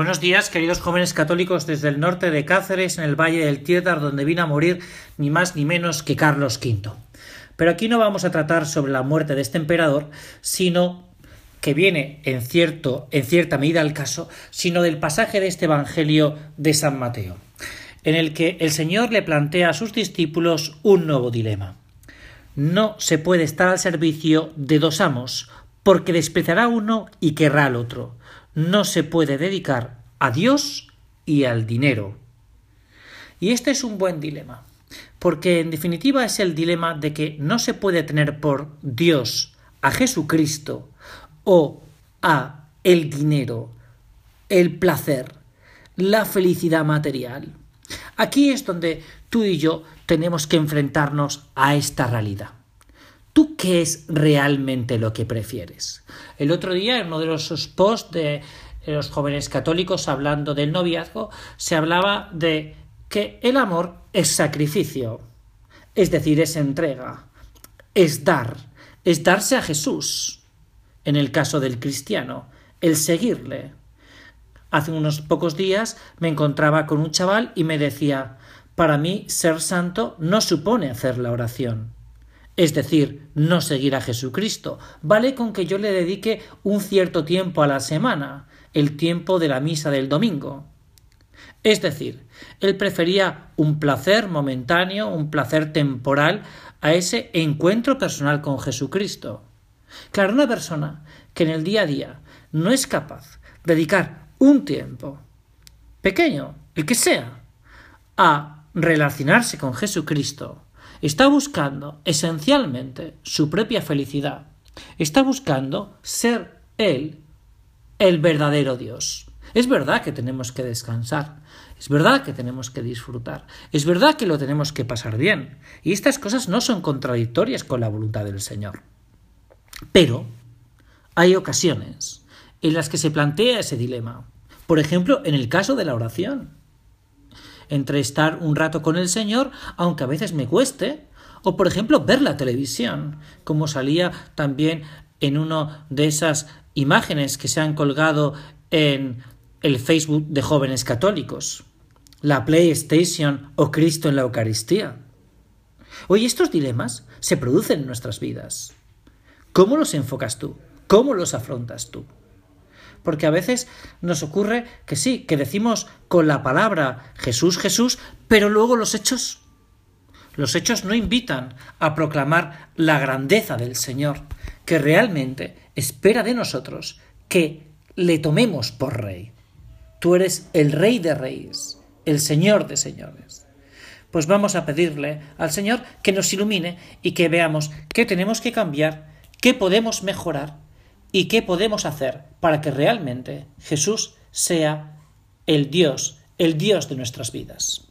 Buenos días, queridos jóvenes católicos desde el norte de Cáceres, en el Valle del Tiedar, donde vino a morir ni más ni menos que Carlos V. Pero aquí no vamos a tratar sobre la muerte de este emperador, sino que viene en, cierto, en cierta medida al caso, sino del pasaje de este Evangelio de San Mateo, en el que el Señor le plantea a sus discípulos un nuevo dilema. No se puede estar al servicio de dos amos, porque despreciará uno y querrá al otro no se puede dedicar a Dios y al dinero. Y este es un buen dilema, porque en definitiva es el dilema de que no se puede tener por Dios a Jesucristo o a el dinero, el placer, la felicidad material. Aquí es donde tú y yo tenemos que enfrentarnos a esta realidad. ¿Tú qué es realmente lo que prefieres? El otro día, en uno de los posts de los jóvenes católicos hablando del noviazgo, se hablaba de que el amor es sacrificio, es decir, es entrega, es dar, es darse a Jesús, en el caso del cristiano, el seguirle. Hace unos pocos días me encontraba con un chaval y me decía, para mí ser santo no supone hacer la oración es decir, no seguir a Jesucristo. Vale con que yo le dedique un cierto tiempo a la semana, el tiempo de la misa del domingo. Es decir, él prefería un placer momentáneo, un placer temporal, a ese encuentro personal con Jesucristo. Claro, una persona que en el día a día no es capaz de dedicar un tiempo, pequeño, el que sea, a relacionarse con Jesucristo, Está buscando esencialmente su propia felicidad. Está buscando ser Él el verdadero Dios. Es verdad que tenemos que descansar, es verdad que tenemos que disfrutar, es verdad que lo tenemos que pasar bien, y estas cosas no son contradictorias con la voluntad del Señor. Pero hay ocasiones en las que se plantea ese dilema. Por ejemplo, en el caso de la oración entre estar un rato con el Señor, aunque a veces me cueste, o por ejemplo ver la televisión, como salía también en una de esas imágenes que se han colgado en el Facebook de jóvenes católicos, la PlayStation o Cristo en la Eucaristía. Hoy estos dilemas se producen en nuestras vidas. ¿Cómo los enfocas tú? ¿Cómo los afrontas tú? Porque a veces nos ocurre que sí, que decimos con la palabra Jesús, Jesús, pero luego los hechos. Los hechos no invitan a proclamar la grandeza del Señor, que realmente espera de nosotros que le tomemos por rey. Tú eres el rey de reyes, el Señor de señores. Pues vamos a pedirle al Señor que nos ilumine y que veamos qué tenemos que cambiar, qué podemos mejorar y qué podemos hacer para que realmente Jesús sea el Dios, el Dios de nuestras vidas.